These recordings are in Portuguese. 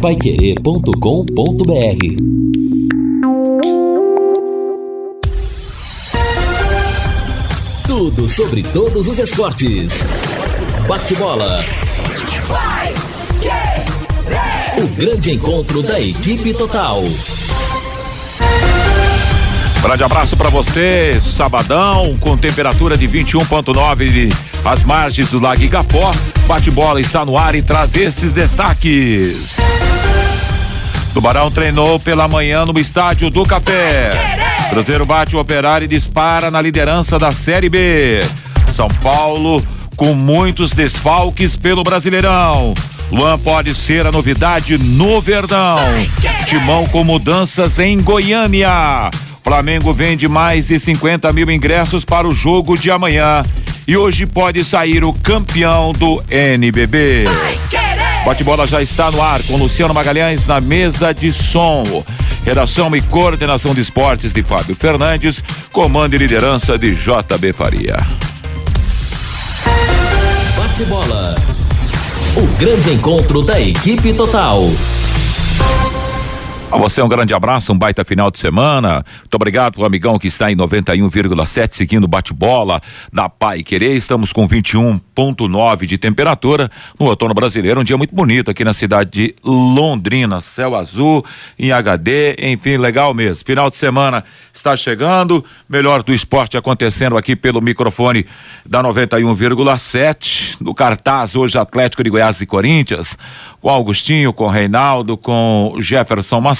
Paiquerê.com.br Tudo sobre todos os esportes. Bate-bola. O grande encontro da equipe total. Grande abraço para você, sabadão, com temperatura de 21,9 às margens do Lago Igapó. Bate-bola está no ar e traz estes destaques. Tubarão treinou pela manhã no estádio do Café. Cruzeiro bate o operário e dispara na liderança da Série B. São Paulo com muitos desfalques pelo Brasileirão. Luan pode ser a novidade no Verdão. Timão com mudanças em Goiânia. Flamengo vende mais de 50 mil ingressos para o jogo de amanhã. E hoje pode sair o campeão do NBB. Bate-bola já está no ar com Luciano Magalhães na mesa de som. Redação e coordenação de esportes de Fábio Fernandes, comando e liderança de JB Faria. Bate-bola. O grande encontro da equipe total. A você um grande abraço, um baita final de semana. Muito obrigado pro amigão que está em 91,7 seguindo bate-bola da Pai Querer. Estamos com 21.9 de temperatura no outono brasileiro, um dia muito bonito aqui na cidade de Londrina, céu azul em HD, enfim, legal mesmo. Final de semana está chegando, melhor do esporte acontecendo aqui pelo microfone da 91,7. No cartaz hoje Atlético de Goiás e Corinthians, com Augustinho, com Reinaldo, com Jefferson Macedo.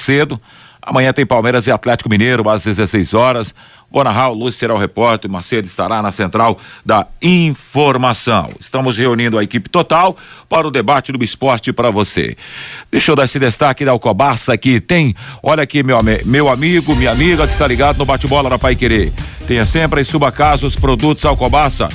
Amanhã tem Palmeiras e Atlético Mineiro às 16 horas. Bonarral, Lúcio será o repórter, Macedo estará na central da informação. Estamos reunindo a equipe total para o debate do esporte para você. Deixa eu dar esse destaque da Alcobaça aqui. Tem, olha aqui, meu, meu amigo, minha amiga que está ligado no bate-bola da Pai Querer. Tenha sempre em suba casa os produtos Alcobaça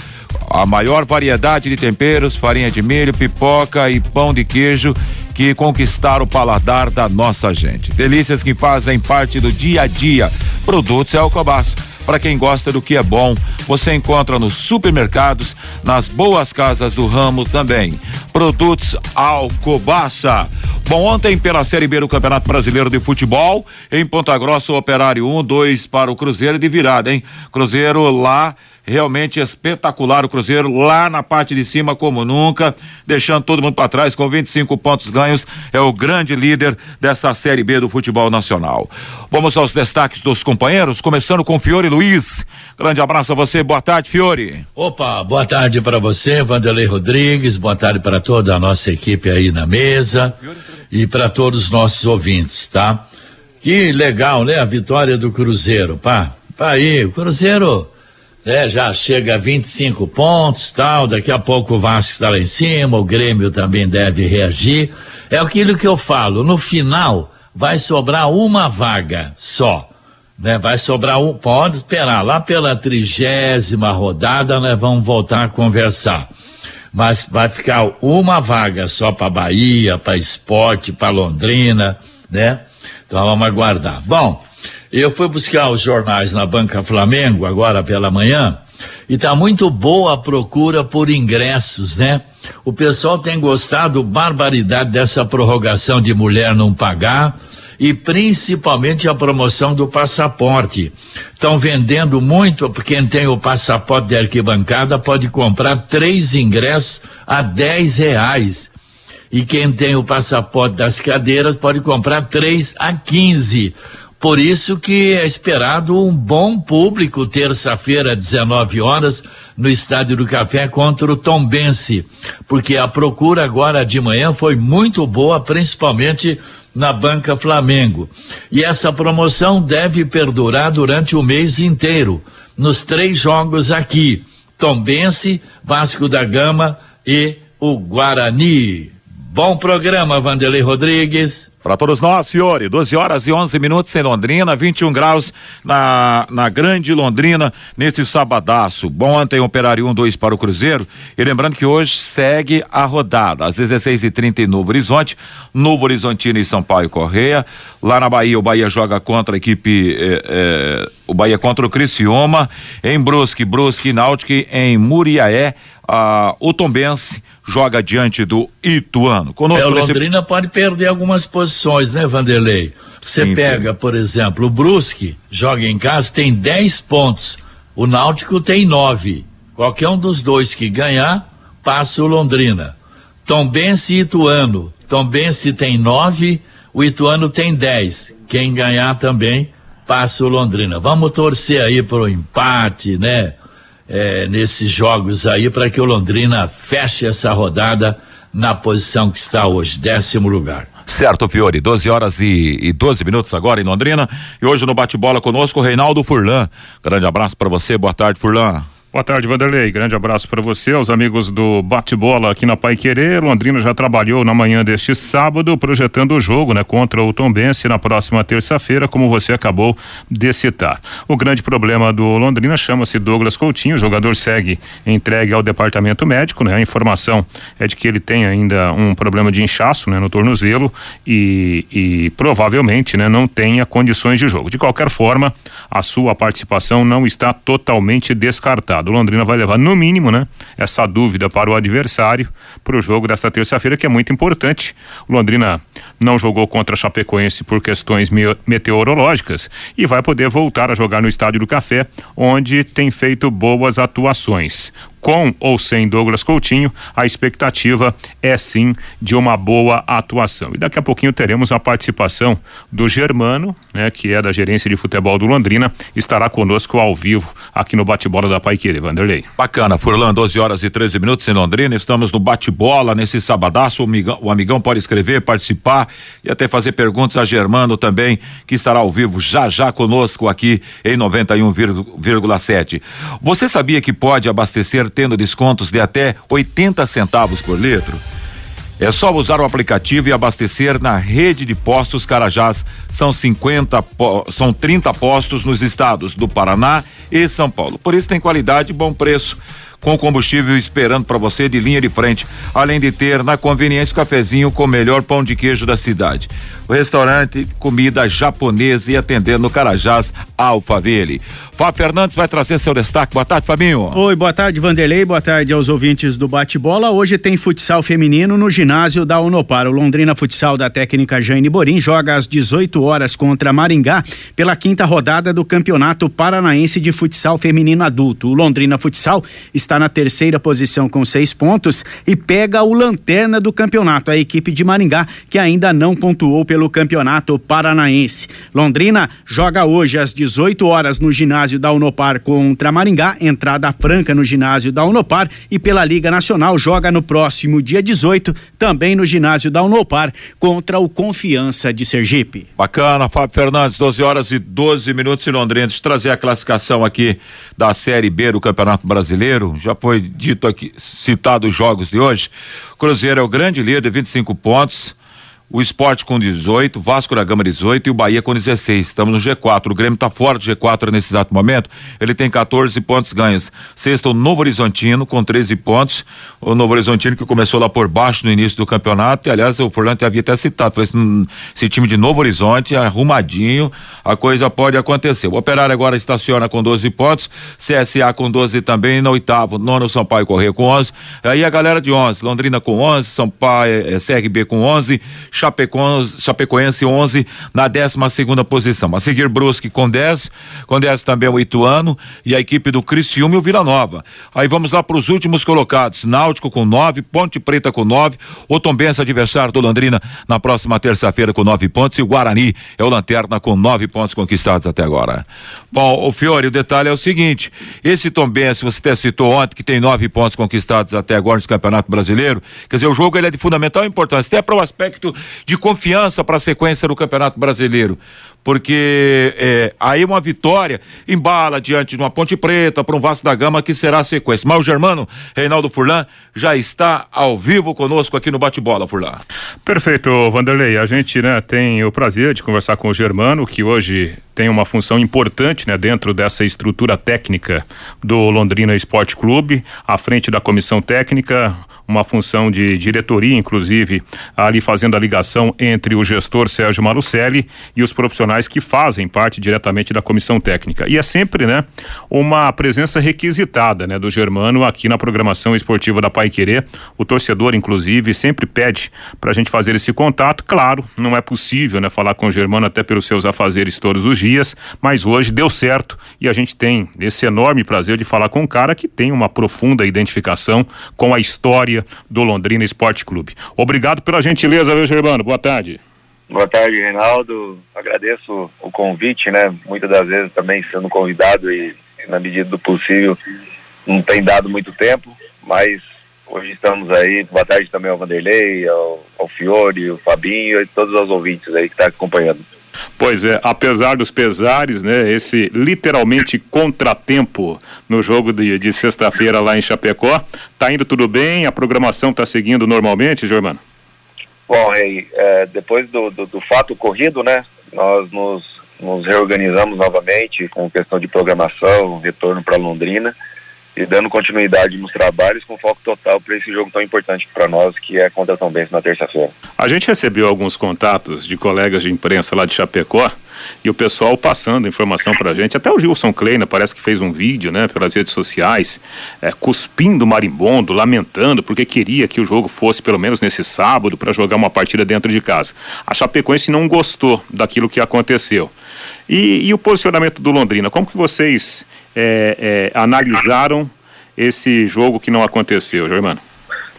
a maior variedade de temperos, farinha de milho, pipoca e pão de queijo que conquistaram o paladar da nossa gente. Delícias que fazem parte do dia a dia. Produtos Alcobaça. Para quem gosta do que é bom, você encontra nos supermercados, nas boas casas do ramo também. Produtos Alcobaça. Bom, ontem pela Série B do Campeonato Brasileiro de Futebol, em Ponta Grossa, o Operário 1, um, 2 para o Cruzeiro de virada, hein? Cruzeiro lá realmente espetacular o Cruzeiro lá na parte de cima como nunca, deixando todo mundo para trás com 25 pontos ganhos, é o grande líder dessa Série B do futebol nacional. Vamos aos destaques dos companheiros, começando com Fiore Luiz. Grande abraço a você, boa tarde, Fiore. Opa, boa tarde para você, Vanderlei Rodrigues, boa tarde para toda a nossa equipe aí na mesa e para todos os nossos ouvintes, tá? Que legal, né? A vitória do Cruzeiro, pá. Pá aí, o Cruzeiro é, já chega a 25 pontos, tal, daqui a pouco o Vasco está lá em cima, o Grêmio também deve reagir. É aquilo que eu falo, no final vai sobrar uma vaga só, né? Vai sobrar um, pode esperar, lá pela trigésima rodada nós vamos voltar a conversar. Mas vai ficar uma vaga só para Bahia, para Esporte, para Londrina, né? Então vamos aguardar. Bom, eu fui buscar os jornais na Banca Flamengo agora pela manhã e tá muito boa a procura por ingressos, né? O pessoal tem gostado barbaridade dessa prorrogação de mulher não pagar e principalmente a promoção do passaporte. Estão vendendo muito, quem tem o passaporte de arquibancada pode comprar três ingressos a dez reais. E quem tem o passaporte das cadeiras pode comprar três a quinze. Por isso que é esperado um bom público terça-feira, 19 horas, no Estádio do Café contra o Tombense, porque a procura agora de manhã foi muito boa, principalmente na Banca Flamengo. E essa promoção deve perdurar durante o mês inteiro, nos três jogos aqui: Tombense, Vasco da Gama e o Guarani. Bom programa, Vanderlei Rodrigues. Para todos nós, Fiore, 12 horas e 11 minutos em Londrina, 21 graus na, na Grande Londrina, nesse sabadaço. Bom, ontem Operário 1, 2 para o Cruzeiro. E lembrando que hoje segue a rodada, às 16h30 em Novo Horizonte, Novo Horizontino e São Paulo e Correia. Lá na Bahia, o Bahia joga contra a equipe, eh, eh, o Bahia contra o Criciúma. Em Brusque, Brusque e Náutico, em Muriaé, ah, o Tombense joga diante do Ituano. Conosco é, o Londrina nesse... pode perder algumas posições, né, Vanderlei? Você Sim, pega, por exemplo, o Brusque, joga em casa, tem 10 pontos. O Náutico tem 9. Qualquer um dos dois que ganhar, passa o Londrina. Tombense e Ituano. Tombense tem 9, o Ituano tem 10. Quem ganhar também passa o Londrina. Vamos torcer aí para o empate, né? É, nesses jogos aí, para que o Londrina feche essa rodada na posição que está hoje, décimo lugar. Certo, Fiore, 12 horas e, e 12 minutos agora em Londrina. E hoje no bate-bola conosco, Reinaldo Furlan. Grande abraço para você, boa tarde, Furlan. Boa tarde, Vanderlei. Grande abraço para você, aos amigos do Bate-Bola aqui na Pai Querer. Londrina já trabalhou na manhã deste sábado, projetando o jogo, né, contra o Tombense na próxima terça-feira, como você acabou de citar. O grande problema do Londrina chama-se Douglas Coutinho. O jogador segue entregue ao departamento médico, né? A informação é de que ele tem ainda um problema de inchaço, né, no tornozelo e, e provavelmente, né, não tenha condições de jogo. De qualquer forma, a sua participação não está totalmente descartada o Londrina vai levar, no mínimo, né, essa dúvida para o adversário para o jogo desta terça-feira, que é muito importante. O Londrina não jogou contra a Chapecoense por questões meteorológicas e vai poder voltar a jogar no Estádio do Café, onde tem feito boas atuações com ou sem Douglas Coutinho, a expectativa é sim de uma boa atuação. E daqui a pouquinho teremos a participação do Germano, né, que é da gerência de futebol do Londrina, estará conosco ao vivo aqui no bate-bola da Paiqueira, Vanderlei. Bacana, Furlan, 12 horas e 13 minutos em Londrina, estamos no bate-bola nesse sabadaço, o amigão, o amigão pode escrever, participar e até fazer perguntas a Germano também, que estará ao vivo já já conosco aqui em 91,7. Você sabia que pode abastecer tendo descontos de até 80 centavos por litro. É só usar o aplicativo e abastecer na rede de postos Carajás. São 50, são 30 postos nos estados do Paraná e São Paulo. Por isso tem qualidade e bom preço com combustível esperando para você de linha de frente, além de ter na conveniência o cafezinho com o melhor pão de queijo da cidade. O restaurante comida japonesa e atendendo no Carajás Alphaville. Fábio Fernandes vai trazer seu destaque. Boa tarde, Fabinho. Oi, boa tarde, Vanderlei. Boa tarde aos ouvintes do Bate-Bola. Hoje tem futsal feminino no ginásio da Unopar. O Londrina Futsal da técnica Jane Borim joga às 18 horas contra Maringá pela quinta rodada do Campeonato Paranaense de Futsal Feminino Adulto. O Londrina Futsal está na terceira posição com seis pontos e pega o lanterna do campeonato, a equipe de Maringá, que ainda não pontuou pelo Campeonato Paranaense. Londrina joga hoje às 18 horas no ginásio ginásio da Unopar contra Maringá, entrada franca no ginásio da Unopar e pela Liga Nacional joga no próximo dia 18, também no ginásio da Unopar contra o Confiança de Sergipe. Bacana, Fábio Fernandes, 12 horas e 12 minutos em Londrina. Deixa eu trazer a classificação aqui da Série B do Campeonato Brasileiro. Já foi dito aqui, citado os jogos de hoje. Cruzeiro é o grande líder, 25 pontos o esporte com 18, Vasco da Gama 18 e o Bahia com 16. Estamos no G4. O Grêmio está fora do G4 nesse exato momento. Ele tem 14 pontos ganhos. Sexto, o Novo Horizontino com 13 pontos. O Novo Horizontino que começou lá por baixo no início do campeonato. E, aliás, o Forlante havia até citado. Falei, esse, esse time de Novo Horizonte, arrumadinho, a coisa pode acontecer. O Operário agora estaciona com 12 pontos. CSA com 12 também. No oitavo, nono Sampaio Correia com 11. Aí a galera de 11. Londrina com 11, Sampaio, é, CRB com 11. Chapecoense, Chapecoense 11 na 12 segunda posição. A seguir Brusque com 10, com 10 também o Ituano e a equipe do Criciúma e o Vila Nova. Aí vamos lá para os últimos colocados: Náutico com 9, Ponte Preta com 9, o Tombense adversário do Londrina na próxima terça-feira com 9 pontos e o Guarani é o lanterna com 9 pontos conquistados até agora. Bom, o Fiore, o detalhe é o seguinte: esse Tombense, você até citou ontem que tem 9 pontos conquistados até agora no Campeonato Brasileiro, quer dizer, o jogo ele é de fundamental importância, até para o aspecto de confiança para a sequência do Campeonato Brasileiro. Porque é, aí uma vitória embala diante de uma Ponte Preta para um Vasco da Gama que será a sequência. Mas o Germano, Reinaldo Furlan, já está ao vivo conosco aqui no Bate-Bola, Furlan. Perfeito, Vanderlei. A gente né, tem o prazer de conversar com o Germano, que hoje tem uma função importante né, dentro dessa estrutura técnica do Londrina Esporte Clube, à frente da comissão técnica uma função de diretoria, inclusive, ali fazendo a ligação entre o gestor Sérgio Marucelli e os profissionais profissionais que fazem parte diretamente da comissão técnica. E é sempre, né, uma presença requisitada, né, do Germano aqui na programação esportiva da Pai Querer. O torcedor, inclusive, sempre pede para a gente fazer esse contato. Claro, não é possível, né, falar com o Germano até pelos seus afazeres todos os dias, mas hoje deu certo e a gente tem esse enorme prazer de falar com um cara que tem uma profunda identificação com a história do Londrina Esporte Clube. Obrigado pela gentileza, viu, Germano? Boa tarde. Boa tarde, Reinaldo. Agradeço o convite, né? Muitas das vezes também sendo convidado e, na medida do possível, não tem dado muito tempo, mas hoje estamos aí. Boa tarde também ao Vanderlei, ao, ao Fiore, ao Fabinho e todos os ouvintes aí que estão tá acompanhando. Pois é, apesar dos pesares, né? Esse literalmente contratempo no jogo de, de sexta-feira lá em Chapecó, tá indo tudo bem? A programação tá seguindo normalmente, Germano? Bom, Rei, é, depois do, do, do, fato ocorrido, né, nós nos, nos reorganizamos novamente com questão de programação, retorno para Londrina e dando continuidade nos trabalhos com foco total para esse jogo tão importante para nós, que é contra Tom Benz na terça-feira. A gente recebeu alguns contatos de colegas de imprensa lá de Chapecó e o pessoal passando informação para a gente. Até o Gilson Kleina parece que fez um vídeo, né, pelas redes sociais, é, cuspindo marimbondo, lamentando, porque queria que o jogo fosse pelo menos nesse sábado para jogar uma partida dentro de casa. A Chapecoense não gostou daquilo que aconteceu. E, e o posicionamento do Londrina, como que vocês é, é, analisaram esse jogo que não aconteceu, Germano?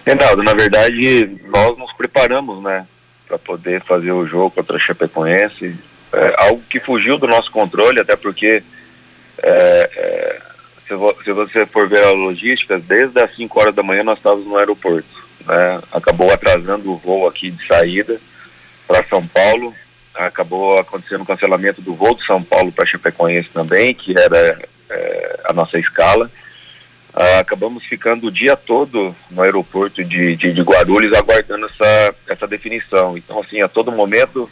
Reinaldo, na verdade, nós nos preparamos, né, para poder fazer o jogo contra a Chapecoense. É, algo que fugiu do nosso controle, até porque é, é, se, se, você for ver a logística, desde as 5 horas da manhã nós estávamos no aeroporto. Né? Acabou atrasando o voo aqui de saída para São Paulo. Acabou acontecendo o cancelamento do voo de São Paulo para Chapecoense também, que era é, a nossa escala. Ah, acabamos ficando o dia todo no aeroporto de, de, de, Guarulhos aguardando essa, essa definição. Então, assim, a todo momento,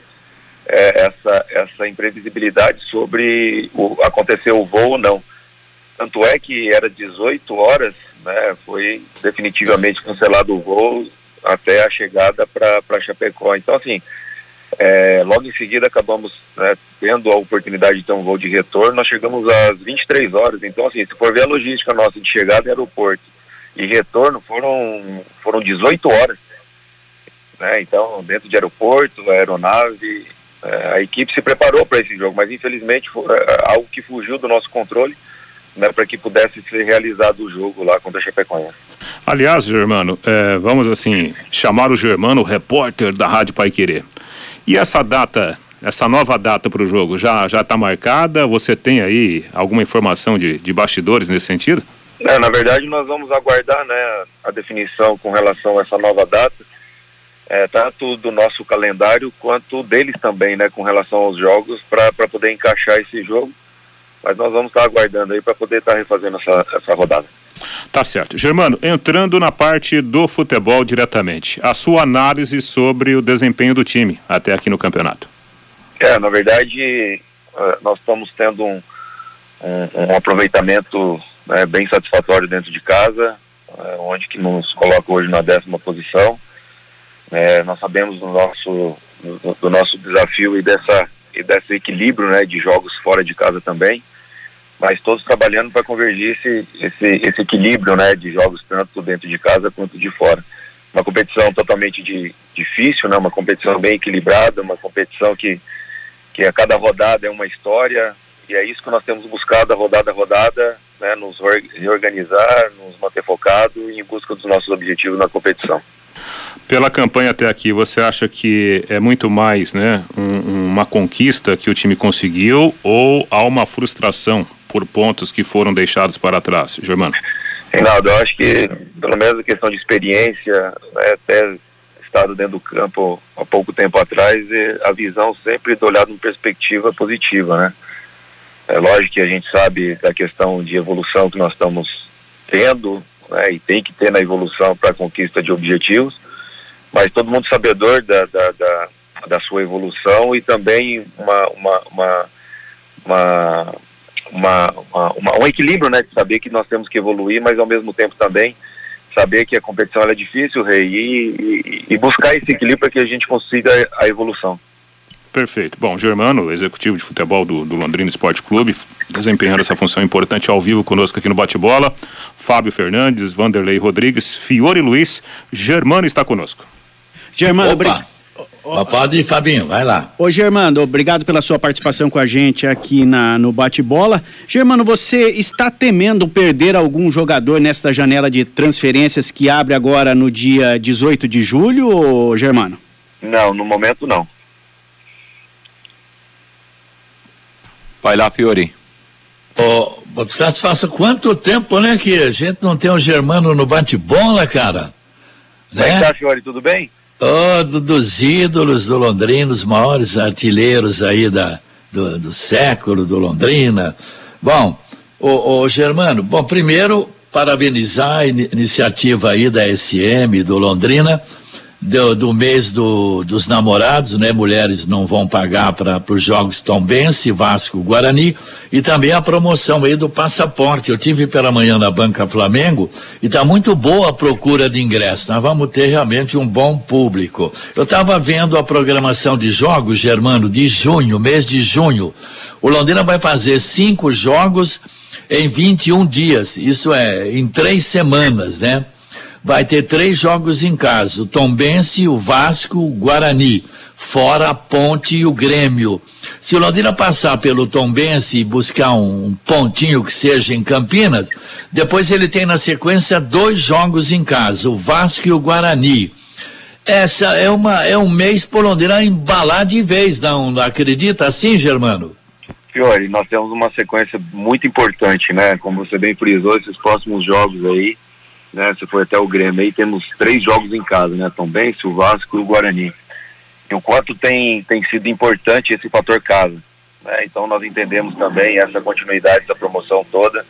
é, essa, essa imprevisibilidade sobre o, acontecer o voo ou não. Tanto é que era 18 horas, né, foi definitivamente cancelado o voo até a chegada para Chapecó. Então, assim, é, logo em seguida acabamos né, tendo a oportunidade de ter um voo de retorno, nós chegamos às 23 horas, então assim, se for ver a logística nossa de chegada em aeroporto e retorno, foram, foram 18 horas. Né, então, dentro de aeroporto, aeronave, é, a equipe se preparou para esse jogo, mas infelizmente foi é, algo que fugiu do nosso controle né, para que pudesse ser realizado o jogo lá contra a Chapecoense. Aliás, Germano, é, vamos assim, chamar o Germano, repórter da Rádio Pai Querer. E essa data, essa nova data para o jogo, já está marcada? Você tem aí alguma informação de, de bastidores nesse sentido? É, na verdade, nós vamos aguardar né, a definição com relação a essa nova data, é, tanto do nosso calendário quanto deles também, né, com relação aos jogos, para poder encaixar esse jogo. Mas nós vamos estar aguardando aí para poder estar refazendo essa, essa rodada. Tá certo. Germano, entrando na parte do futebol diretamente, a sua análise sobre o desempenho do time até aqui no campeonato. É, na verdade, eh, nós estamos tendo um, um, um aproveitamento né, bem satisfatório dentro de casa, eh, onde que nos coloca hoje na décima posição. É, nós sabemos do nosso, do, do nosso desafio e, dessa, e desse equilíbrio né, de jogos fora de casa também mas todos trabalhando para convergir esse, esse, esse equilíbrio né, de jogos tanto dentro de casa quanto de fora. Uma competição totalmente de, difícil, né, uma competição bem equilibrada, uma competição que, que a cada rodada é uma história, e é isso que nós temos buscado rodada a rodada, né, nos reorganizar, nos manter focado em busca dos nossos objetivos na competição. Pela campanha até aqui, você acha que é muito mais né, um, uma conquista que o time conseguiu ou há uma frustração por pontos que foram deixados para trás, Germano? Reinaldo, eu acho que, pelo menos a questão de experiência, né, até estado dentro do campo há pouco tempo atrás, a visão sempre do olhado em perspectiva positiva, né? É lógico que a gente sabe da questão de evolução que nós estamos tendo, né, e tem que ter na evolução para a conquista de objetivos, mas todo mundo sabedor da, da, da, da sua evolução e também uma, uma, uma, uma uma, uma, um equilíbrio, né, de saber que nós temos que evoluir, mas ao mesmo tempo também saber que a competição é difícil, Rei, e, e, e buscar esse equilíbrio para que a gente consiga a evolução. Perfeito. Bom, Germano, executivo de futebol do, do Londrina Esporte Clube, desempenhando essa função importante ao vivo conosco aqui no Bate-Bola. Fábio Fernandes, Vanderlei Rodrigues, Fiore Luiz, Germano está conosco. Germano, obrigado. Pode ir, Fabinho, vai lá. Ô, Germano, obrigado pela sua participação com a gente aqui na, no Bate-Bola. Germano, você está temendo perder algum jogador nesta janela de transferências que abre agora no dia 18 de julho, ô, Germano? Não, no momento não. Vai lá, Fiore. Ô, oh, satisfaça quanto tempo, né, que a gente não tem o Germano no bate-bola, cara? Como é né? tá, Fiore, tudo bem? Oh, do, dos ídolos do Londrina, os maiores artilheiros aí da, do, do século do Londrina. Bom, o, o Germano, bom, primeiro parabenizar a in iniciativa aí da SM do Londrina, do, do mês do, dos namorados, né? Mulheres não vão pagar para os jogos Tombense, Vasco, Guarani e também a promoção aí do passaporte. Eu tive pela manhã na Banca Flamengo e está muito boa a procura de ingressos. Nós vamos ter realmente um bom público. Eu estava vendo a programação de jogos, Germano, de junho, mês de junho. O Londrina vai fazer cinco jogos em 21 dias, isso é, em três semanas, né? Vai ter três jogos em casa: o Tombense, o Vasco, o Guarani, fora a Ponte e o Grêmio. Se o Londrina passar pelo Tombense e buscar um pontinho que seja em Campinas, depois ele tem na sequência dois jogos em casa: o Vasco e o Guarani. Essa é, uma, é um mês por Londrina embalar de vez, não, não acredita assim, Germano? Fiore, nós temos uma sequência muito importante, né? Como você bem frisou, esses próximos jogos aí, né? Você foi até o Grêmio aí, temos três jogos em casa, né? Também, o Vasco e o Guarani. E o quanto tem, tem sido importante esse fator casa. Né? Então nós entendemos também essa continuidade da promoção toda,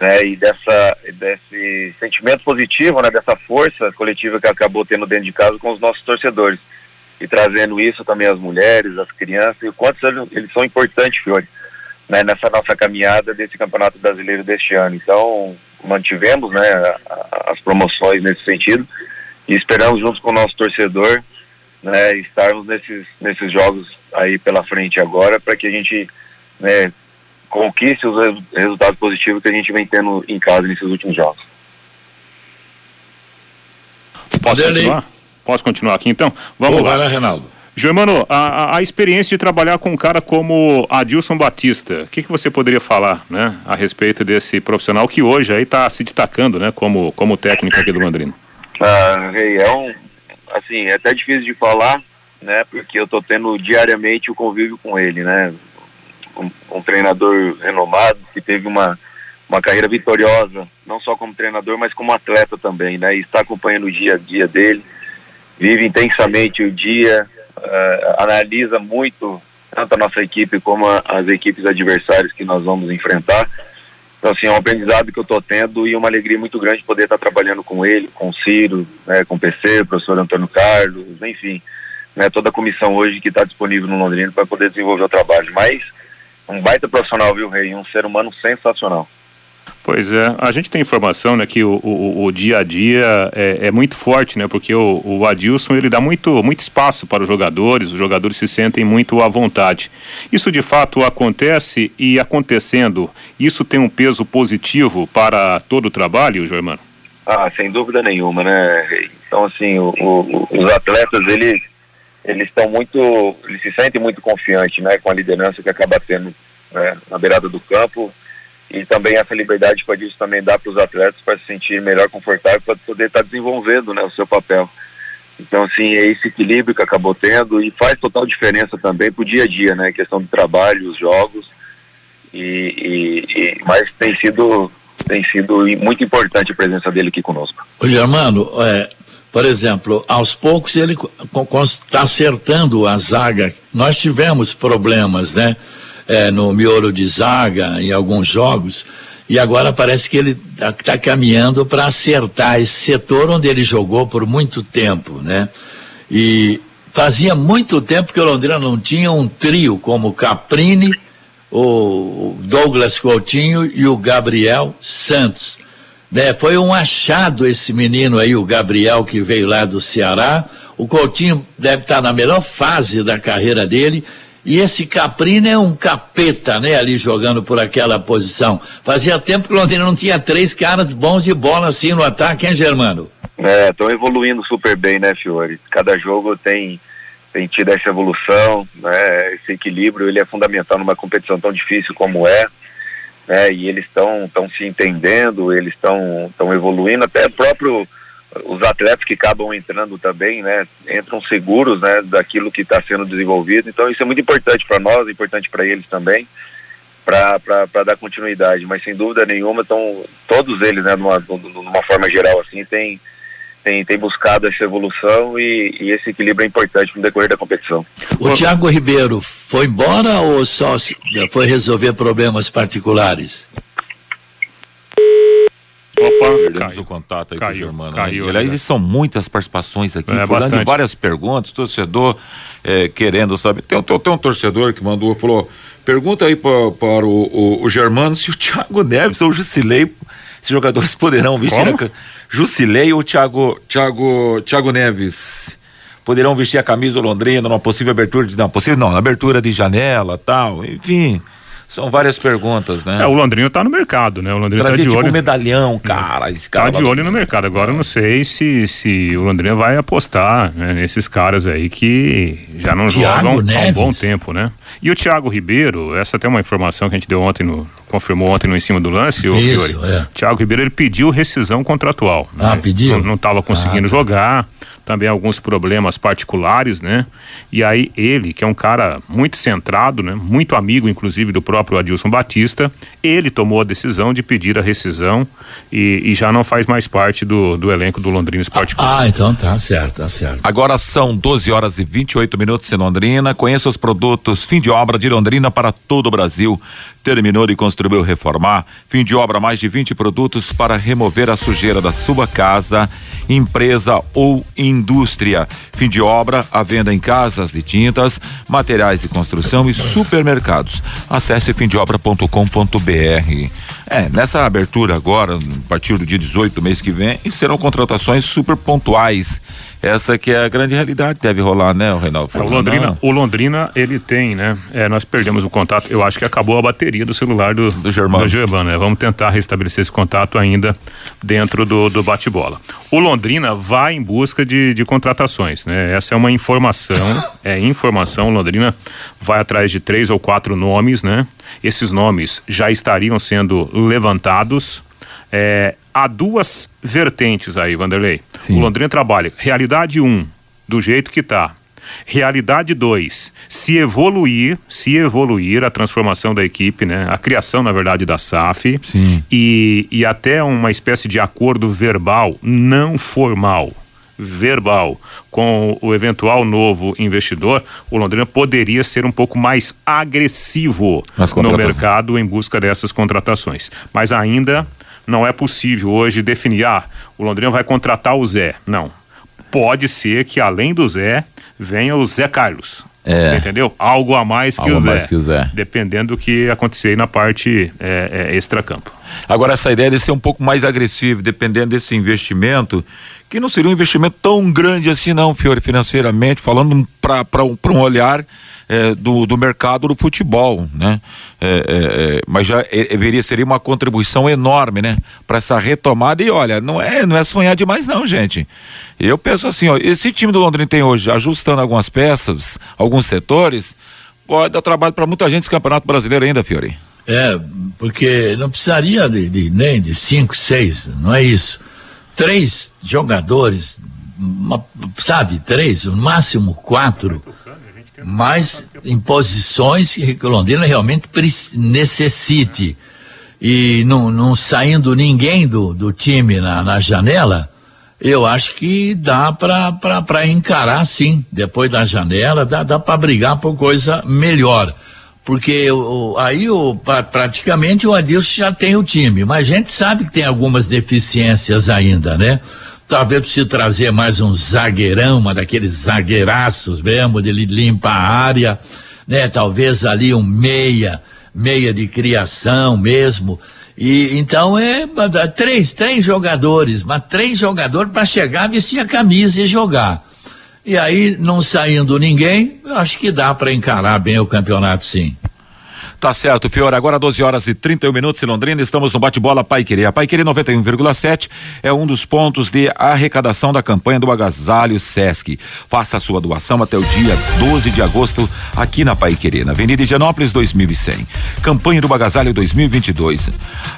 né? E dessa, desse sentimento positivo, né? Dessa força coletiva que acabou tendo dentro de casa com os nossos torcedores. E trazendo isso também às mulheres, às crianças, e o quanto eles são importantes, Fiore, né? Nessa nossa caminhada desse Campeonato Brasileiro deste ano. Então, mantivemos né, as promoções nesse sentido e esperamos juntos com o nosso torcedor né, estarmos nesses, nesses jogos aí pela frente agora para que a gente né, conquiste os resultados positivos que a gente vem tendo em casa nesses últimos jogos. Posso continuar? Posso continuar aqui então? Vamos Pô, lá. Vai lá, Reinaldo. Germano, a, a, experiência de trabalhar com um cara como Adilson Batista, o que, que você poderia falar, né, a respeito desse profissional que hoje aí está se destacando, né, como, como técnico aqui do Londrina? Ah, é um, assim, é até difícil de falar, né, porque eu estou tendo diariamente o convívio com ele, né, um, um, treinador renomado que teve uma, uma carreira vitoriosa, não só como treinador, mas como atleta também, né, e está acompanhando o dia a dia dele, vive intensamente o dia, uh, analisa muito tanto a nossa equipe como a, as equipes adversárias que nós vamos enfrentar. Então, assim, é um aprendizado que eu estou tendo e uma alegria muito grande poder estar trabalhando com ele, com o Ciro, né, com o PC, o professor Antônio Carlos, enfim, né, toda a comissão hoje que está disponível no Londrina para poder desenvolver o trabalho. Mas um baita profissional, viu, Rei? Um ser humano sensacional. Pois é, a gente tem informação né, que o, o, o dia a dia é, é, muito forte, né? Porque o, o, Adilson ele dá muito, muito espaço para os jogadores, os jogadores se sentem muito à vontade. Isso de fato acontece e acontecendo, isso tem um peso positivo para todo o trabalho, Germano? Ah, sem dúvida nenhuma, né? Então assim, os atletas eles eles estão muito, eles se sentem muito confiantes, né? Com a liderança que acaba tendo né, na beirada do campo e também essa liberdade pode isso também dar para os atletas para se sentir melhor confortável para poder estar tá desenvolvendo né, o seu papel. Então, assim, é esse equilíbrio que acabou tendo e faz total diferença também para o dia a dia, né? Questão do trabalho, os jogos. E, e, e, mas tem sido, tem sido muito importante a presença dele aqui conosco. O Germano, é, por exemplo, aos poucos ele está acertando a zaga. Nós tivemos problemas, né? É, no miolo de zaga em alguns jogos, e agora parece que ele está tá caminhando para acertar esse setor onde ele jogou por muito tempo, né? E fazia muito tempo que o Londrina não tinha um trio como Caprini, o Douglas Coutinho e o Gabriel Santos. Né? Foi um achado esse menino aí, o Gabriel, que veio lá do Ceará, O Coutinho deve estar na melhor fase da carreira dele. E esse Caprino é um capeta, né, ali jogando por aquela posição. Fazia tempo que o Londrina não tinha três caras bons de bola assim no ataque, hein, Germano? É, estão evoluindo super bem, né, Fiore? Cada jogo tem, tem tido essa evolução, né, esse equilíbrio, ele é fundamental numa competição tão difícil como é, né, e eles estão se entendendo, eles estão evoluindo, até próprio os atletas que acabam entrando também, né, entram seguros, né, daquilo que está sendo desenvolvido. Então isso é muito importante para nós, importante para eles também, para dar continuidade. Mas sem dúvida nenhuma, então todos eles, né, numa, numa forma geral assim, tem tem, tem buscado essa evolução e, e esse equilíbrio é importante no decorrer da competição. O Thiago Ribeiro foi embora ou só foi resolver problemas particulares? Opa, Perdemos o contato aí caiu, com o Germano. Né? Caiu, né? Aliás, são muitas participações aqui, é, falando várias perguntas, torcedor é, querendo saber. Tem, tem, tem, um torcedor que mandou, falou, pergunta aí para, para o, o, o, Germano se o Thiago Neves ou o Jusilei, esses jogadores poderão vestir Como? a Jusilei ou Thiago, Thiago, Thiago Neves poderão vestir a camisa do Londrina numa possível abertura de, não, possível não, abertura de janela, tal, enfim. São várias perguntas, né? É, o Londrino tá no mercado, né? O Londrino Trazer tá de tipo olho. um medalhão, cara. Esse cara tá de olho no mercado. Agora eu não sei se, se o Londrino vai apostar né, nesses caras aí que já não Thiago jogam Neves. há um bom tempo, né? E o Thiago Ribeiro, essa até uma informação que a gente deu ontem no, confirmou ontem no em cima do lance, o Fiore. É. Thiago Ribeiro ele pediu rescisão contratual. Ah, né? pediu? Não estava conseguindo ah, tá. jogar também alguns problemas particulares, né? E aí ele, que é um cara muito centrado, né? Muito amigo, inclusive, do próprio Adilson Batista, ele tomou a decisão de pedir a rescisão e, e já não faz mais parte do, do elenco do Londrina Esporte Clube. Ah, então tá certo, tá certo. Agora são 12 horas e 28 minutos em Londrina. Conheça os produtos fim de obra de Londrina para todo o Brasil. Terminou de construir reformar. Fim de obra, mais de 20 produtos para remover a sujeira da sua casa, empresa ou indústria. Fim de obra, a venda em casas de tintas, materiais de construção e supermercados. Acesse fimdeobra.com.br. É, nessa abertura agora, a partir do dia 18 do mês que vem, serão contratações super pontuais essa que é a grande realidade deve rolar, né, o Reinaldo? É, o Londrina, o Londrina, ele tem, né? É, nós perdemos o contato, eu acho que acabou a bateria do celular do, do Germano. Do Germano né? Vamos tentar restabelecer esse contato ainda dentro do, do bate-bola. O Londrina vai em busca de, de contratações, né? Essa é uma informação, é informação, Londrina vai atrás de três ou quatro nomes, né? Esses nomes já estariam sendo levantados, é, há duas vertentes aí, Vanderlei. Sim. O Londrina trabalha realidade 1, um, do jeito que está. Realidade 2, se evoluir, se evoluir a transformação da equipe, né? A criação, na verdade, da SAF e, e até uma espécie de acordo verbal não formal verbal com o eventual novo investidor, o Londrina poderia ser um pouco mais agressivo no mercado em busca dessas contratações. Mas ainda não é possível hoje definir, ah, o Londrina vai contratar o Zé. Não. Pode ser que além do Zé, venha o Zé Carlos. É. Você entendeu? Algo a mais que, Algo o, Zé, mais que o Zé. Dependendo do que acontecer aí na parte é, é, extracampo. Agora, essa ideia de ser um pouco mais agressivo, dependendo desse investimento, que não seria um investimento tão grande assim, não, Fiore, financeiramente, falando para um, um olhar é, do, do mercado do futebol, né? É, é, é mas já deveria é, seria uma contribuição enorme, né? Para essa retomada e olha, não é não é sonhar demais não, gente. Eu penso assim, ó, esse time do Londrina tem hoje, ajustando algumas peças, alguns setores, pode dar trabalho para muita gente nesse Campeonato Brasileiro ainda, Fiore. É, porque não precisaria de, de, nem de cinco, seis, não é isso. Três jogadores, uma, sabe, três, no máximo quatro mas em posições que Londrina realmente necessite. E não, não saindo ninguém do, do time na, na janela, eu acho que dá para encarar sim, depois da janela, dá, dá para brigar por coisa melhor. Porque o, aí o, praticamente o Adilson já tem o time, mas a gente sabe que tem algumas deficiências ainda, né? Talvez precise trazer mais um zagueirão, uma daqueles zagueiraços mesmo, de limpa a área, né? Talvez ali um meia, meia de criação mesmo. E então é três, três jogadores, mas três jogadores para chegar, vestir a camisa e jogar. E aí, não saindo ninguém, eu acho que dá para encarar bem o campeonato, sim. Tá certo, Fiore. Agora 12 horas e 31 minutos em Londrina. Estamos no bate-bola Pai Querer. A Pai Querer 91,7 é um dos pontos de arrecadação da campanha do Agasalho Sesc. Faça a sua doação até o dia 12 de agosto aqui na Pai Querer, na Avenida Higienópolis 2100. Campanha do Agasalho 2022.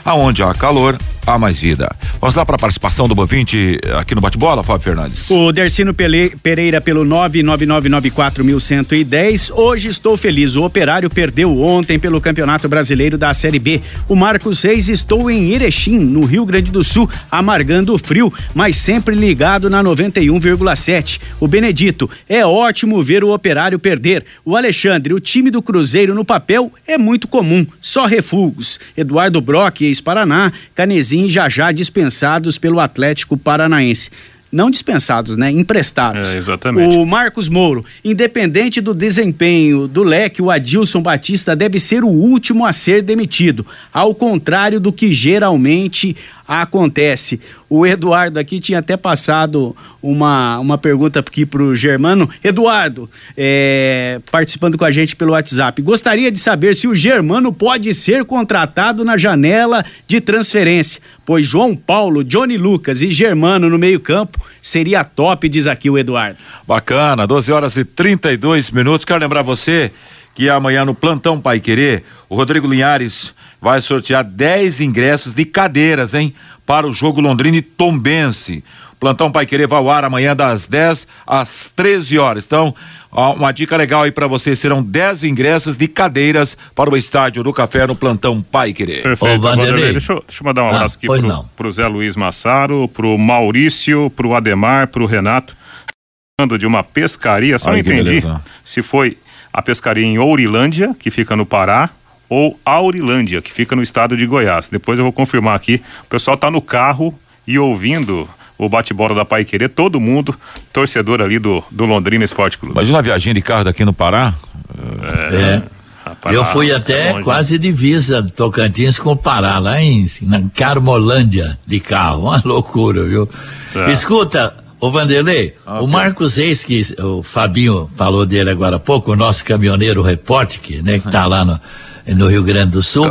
Aonde há calor, há mais vida. Vamos lá para a participação do Bovinte aqui no bate-bola, Fábio Fernandes. O Dercino Pereira pelo 999941110. Hoje estou feliz. O Operário perdeu ontem pelo Campeonato Brasileiro da Série B. O Marcos Reis estou em Erechim, no Rio Grande do Sul, amargando o frio, mas sempre ligado na 91,7. O Benedito, é ótimo ver o Operário perder. O Alexandre, o time do Cruzeiro no papel é muito comum, só refugos. Eduardo Brock, ex-Paraná, Canezinho e Jajá dispensados pelo Atlético Paranaense não dispensados, né? Emprestados. É, exatamente. O Marcos Mouro, independente do desempenho do leque, o Adilson Batista deve ser o último a ser demitido, ao contrário do que geralmente acontece. O Eduardo aqui tinha até passado uma, uma pergunta aqui para o Germano. Eduardo, é, participando com a gente pelo WhatsApp, gostaria de saber se o Germano pode ser contratado na janela de transferência, pois João Paulo, Johnny Lucas e Germano no meio-campo seria top, diz aqui o Eduardo. Bacana, 12 horas e 32 minutos. Quero lembrar você que amanhã no Plantão Pai Querer, o Rodrigo Linhares vai sortear 10 ingressos de cadeiras, hein? Para o jogo Londrina e Tombense. Plantão Pai Querer vai ao ar amanhã das 10 às 13 horas. Então, ó, uma dica legal aí para você: serão 10 ingressos de cadeiras para o estádio do Café no Plantão Pai Querer. Perfeito, Ô, Vanderlei. Vanderlei. Deixa, eu- deixa eu mandar um Ah, abraço aqui pois pro, pro Zé Luiz Massaro, pro Maurício, pro Ademar, pro Renato. Falando de uma pescaria, só Olha não entendi beleza. se foi a pescaria em Ourilândia, que fica no Pará, ou Aurilândia, que fica no estado de Goiás. Depois eu vou confirmar aqui. O pessoal tá no carro e ouvindo o bate-bola da Pai Querer, todo mundo torcedor ali do, do Londrina Esporte Clube. Imagina a viagem de carro daqui no Pará. É. Rapaz, Eu lá- fui lá até longe, quase divisa de Tocantins com o Pará, lá em na Carmolândia de carro. Uma loucura, viu? É. Escuta, o Vanderlei, Ah, o. Marcos Reis, que o Fabinho falou dele agora há pouco, o nosso caminhoneiro repórter, que, né, que tá lá no, no Rio Grande do Sul.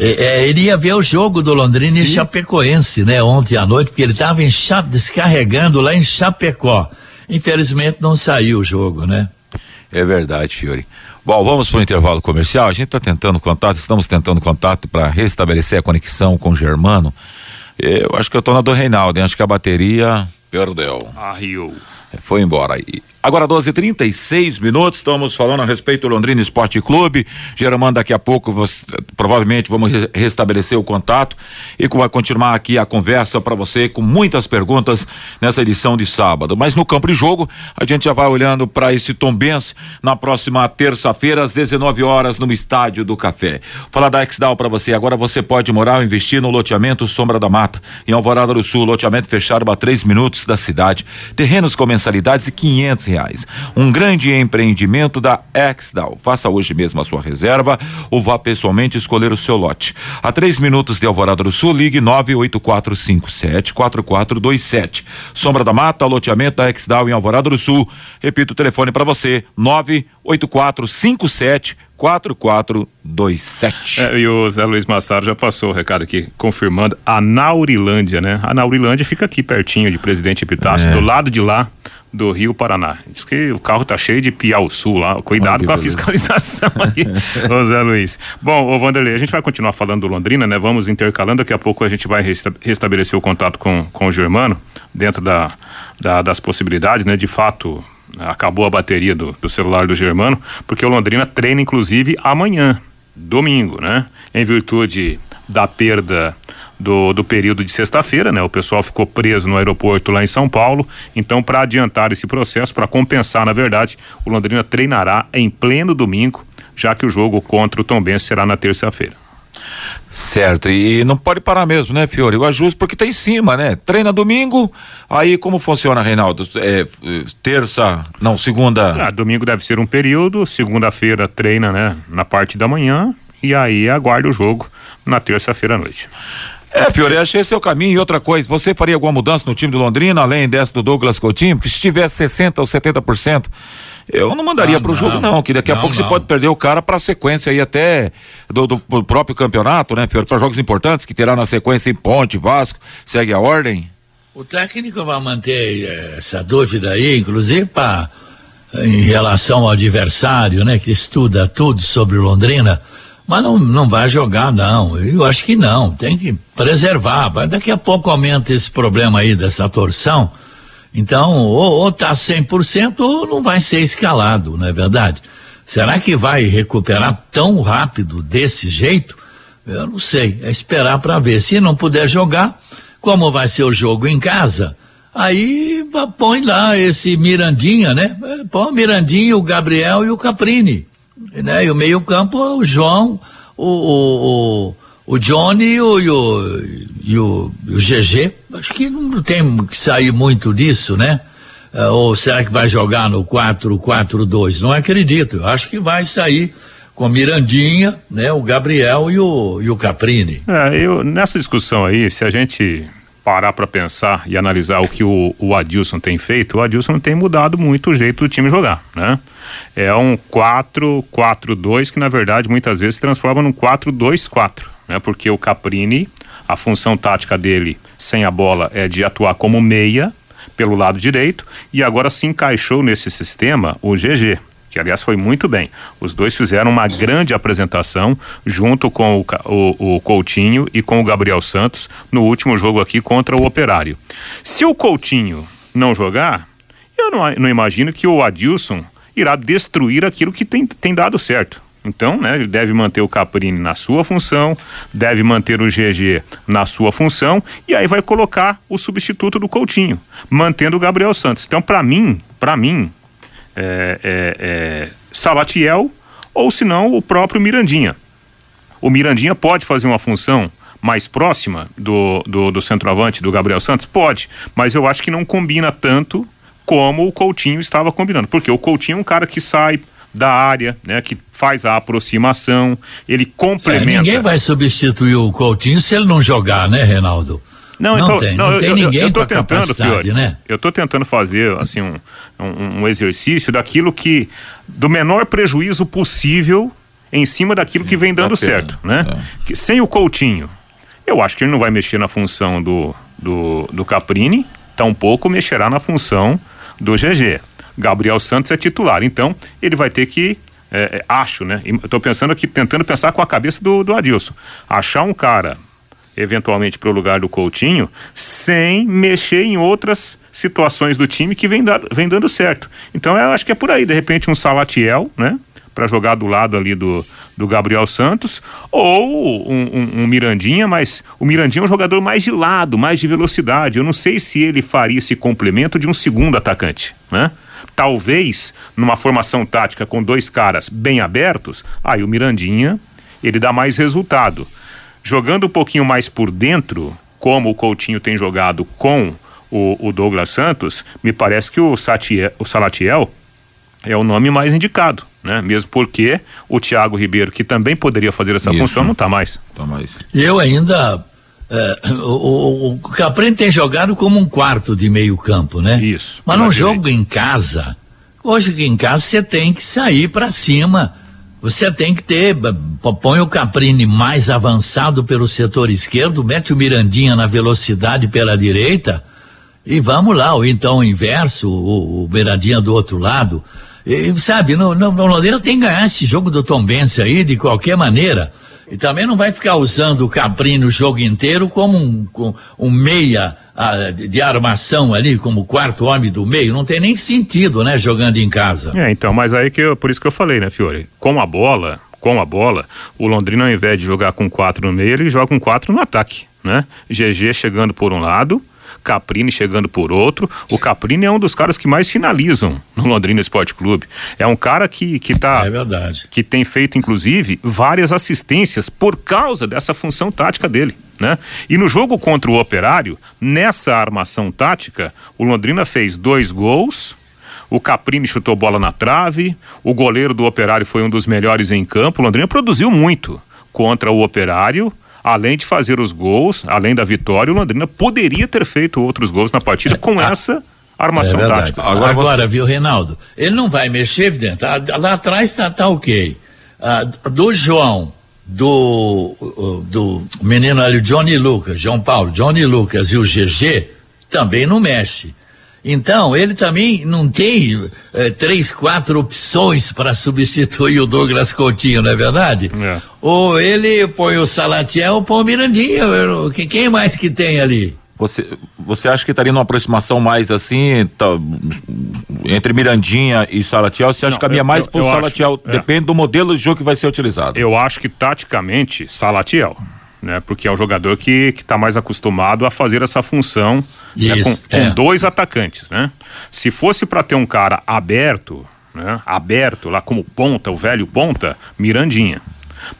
É, é, ele ia ver o jogo do Londrina e Chapecoense, né, ontem à noite, porque ele estava descarregando lá em Chapecó. Infelizmente não saiu o jogo, né? É verdade, Fiore. Bom, vamos para o intervalo comercial. A gente está tentando contato, estamos tentando contato para restabelecer a conexão com o Germano. Eu acho que eu estou na do Reinaldo, hein? acho que a bateria perdeu. Arriou. Foi embora. E agora 12 36 minutos, estamos falando a respeito do Londrina Esporte Clube. Germano, daqui a pouco você- provavelmente vamos re- restabelecer o contato e vai continuar aqui a conversa para você com muitas perguntas nessa edição de sábado. Mas no campo de jogo, a gente já vai olhando para esse Tombense na próxima terça-feira às 19 horas no Estádio do Café. Falar da Exdal para você. Agora você pode morar ou investir no loteamento Sombra da Mata, em Alvorada do Sul, loteamento fechado a três minutos da cidade. Terrenos com mensalidades de quinhentos reais. Um grande empreendimento da Exdal. Faça hoje mesmo a sua reserva ou vá pessoalmente escolher o seu lote. A três minutos de Alvorada do Sul, ligue 98457 4427. Sombra da Mata, loteamento da Exdal em Alvorada do Sul. Repito o telefone para você: 98457 4427. É, e o Zé Luiz Massaro já passou o recado aqui, confirmando a Naurilândia, né? A Naurilândia fica aqui pertinho de Presidente Epitácio, É. do lado de lá do Rio Paraná. Diz que o carro tá cheio de Piau Sul lá. Cuidado com a beleza. fiscalização aí, Zé Luiz. Bom, ô Vanderlei, a gente vai continuar falando do Londrina, né? Vamos intercalando, daqui a pouco a gente vai resta- restabelecer o contato com, com o Germano, dentro da, da- das possibilidades, né? De fato, acabou a bateria do, do celular do Germano, porque o Londrina treina, inclusive, amanhã, domingo, né? Em virtude da perda do, do período de sexta-feira, né? O pessoal ficou preso no aeroporto lá em São Paulo. Então, para adiantar esse processo, para compensar, na verdade, o Londrina treinará em pleno domingo, já que o jogo contra o Tombense será na terça-feira. Certo, e não pode parar mesmo, né, Fiore? O ajuste porque tá em cima, né? Treina domingo, aí como funciona, Reinaldo? É, é, terça, não, segunda. Ah, domingo deve ser um período, segunda-feira treina, né? Na parte da manhã e aí aguarda o jogo na terça-feira à noite. É, Fiore, achei esse é o caminho. E outra coisa, você faria alguma mudança no time do Londrina, além dessa do Douglas Coutinho? Porque se tivesse 60% ou 70%, eu não mandaria ah, pro não, jogo, não, que daqui a pouco não. você pode perder o cara pra sequência aí até do, do, do próprio campeonato, né, Fiore? Para jogos importantes que terá na sequência em Ponte, Vasco, segue a ordem. O técnico vai manter eh, essa dúvida aí, inclusive para em relação ao adversário, né, que estuda tudo sobre Londrina mas não, não vai jogar, não. Eu acho que não. Tem que preservar. Daqui a pouco aumenta esse problema aí dessa torção. Então, ou, ou tá 100% ou não vai ser escalado, não é verdade? Será que vai recuperar tão rápido desse jeito? Eu não sei. É esperar para ver. Se não puder jogar, como vai ser o jogo em casa, aí põe lá esse Mirandinha, né? Põe o Mirandinha, o Gabriel e o Caprini. Né? E o meio-campo, o João, o, o, o Johnny e o, e o, e o, o GG. Acho que não tem que sair muito disso, né? Uh, ou será que vai jogar no 4-4-2? Não acredito. Eu acho que vai sair com Mirandinha, né, o Gabriel e o, e o Caprini. É, eu, nessa discussão aí, se a gente parar para pensar e analisar o que o, o Adilson tem feito, o Adilson tem mudado muito o jeito do time jogar, né? É um 4-4-2 que na verdade muitas vezes se transforma num 4-2-4, né? Porque o Caprini, a função tática dele sem a bola é de atuar como meia pelo lado direito e agora se encaixou nesse sistema o GG, que aliás foi muito bem. Os dois fizeram uma grande apresentação junto com o, o, o, Coutinho e com o Gabriel Santos no último jogo aqui contra o Operário. Se o Coutinho não jogar, eu não, não imagino que o Adilson irá destruir aquilo que tem, tem dado certo. Então, né, ele deve manter o Caprini na sua função, deve manter o GG na sua função e aí vai colocar o substituto do Coutinho, mantendo o Gabriel Santos. Então, para mim, para mim, é, é, é, Salatiel ou se não o próprio Mirandinha. O Mirandinha pode fazer uma função mais próxima do, do, do centroavante do Gabriel Santos? Pode, mas eu acho que não combina tanto como o Coutinho estava combinando, porque o Coutinho é um cara que sai da área, né, que faz a aproximação, ele complementa. É, ninguém vai substituir o Coutinho se ele não jogar, né, Reinaldo? Não, não então, tem, não, não tem eu, ninguém eu, eu tô tentando, Fiore, né? Eu tô tentando fazer assim um, um, um, exercício daquilo que do menor prejuízo possível em cima daquilo Sim, que vem dando certo, né? É. Que, sem o Coutinho, eu acho que ele não vai mexer na função do do, do Caprini, tampouco mexerá na função do GG. Gabriel Santos é titular, então ele vai ter que é, é, acho, né? Estou pensando aqui, tentando pensar com a cabeça do, do Adilson. Achar um cara eventualmente para o lugar do Coutinho, sem mexer em outras situações do time que vem, da, vem dando certo. Então eu acho que é por aí, de repente um Salatiel, né? Para jogar do lado ali do, do Gabriel Santos, ou um, um, um, Mirandinha, mas o Mirandinha é um jogador mais de lado, mais de velocidade. Eu não sei se ele faria esse complemento de um segundo atacante, né? Talvez numa formação tática com dois caras bem abertos, aí o Mirandinha ele dá mais resultado. Jogando um pouquinho mais por dentro, como o Coutinho tem jogado com o, o Douglas Santos, me parece que o, Satiel, o Salatiel é o nome mais indicado, né? Mesmo porque o Thiago Ribeiro, que também poderia fazer essa Isso. função, não está mais. Tá mais. Eu ainda é, o, o Caprini tem jogado como um quarto de meio campo, né? Isso. Mas num jogo em casa, hoje em casa você tem que sair para cima você tem que ter, põe o Caprini mais avançado pelo setor esquerdo, mete o Mirandinha na velocidade pela direita e vamos lá, ou então o inverso, o, o Mirandinha do outro lado. E, sabe, no, no, no Londrina tem que ganhar esse jogo do Tom Benz aí de qualquer maneira. E também não vai ficar usando o Caprini o jogo inteiro como um, um meia de armação ali como quarto homem do meio, não tem nem sentido, né, jogando em casa. É, então, mas aí que eu, por isso que eu falei, né, Fiore? Com a bola, com a bola, o Londrina ao invés de jogar com quatro no meio, ele joga com quatro no ataque, né? GG chegando por um lado, Caprini chegando por outro. O Caprini é um dos caras que mais finalizam no Londrina Esporte Clube. É um cara que que tá É verdade. que tem feito inclusive várias assistências por causa dessa função tática dele. Né? E no jogo contra o Operário, nessa armação tática, o Londrina fez dois gols, o Caprini chutou bola na trave, o goleiro do Operário foi um dos melhores em campo. O Londrina produziu muito contra o Operário além de fazer os gols, além da vitória, o Londrina poderia ter feito outros gols na partida com essa armação É tática. Agora, Agora viu, Reinaldo? Ele não vai mexer, evidente. Ah, Lá atrás tá, tá ok. Ah, do João, do, do menino ali, o Johnny Lucas, João Paulo, Johnny Lucas e o GG, também não mexe. Então, ele também não tem eh, três, quatro opções para substituir o Douglas Coutinho, não é verdade? É. Ou ele põe o Salatiel ou põe o Mirandinha. eu não- que- Quem mais que tem ali? Você, você acha que estaria numa aproximação mais assim, tá, entre Mirandinha e Salatiel? Você acha Não, que caminha eu- mais eu- pro eu acho, Salatiel? é. Depende do modelo de jogo que vai ser utilizado. Eu acho que taticamente, Salatiel, né? Porque é um jogador que que tá mais acostumado a fazer essa função Isso, com, com é. dois atacantes, né? Se fosse para ter um cara aberto, né? Aberto lá como ponta, o velho ponta, Mirandinha.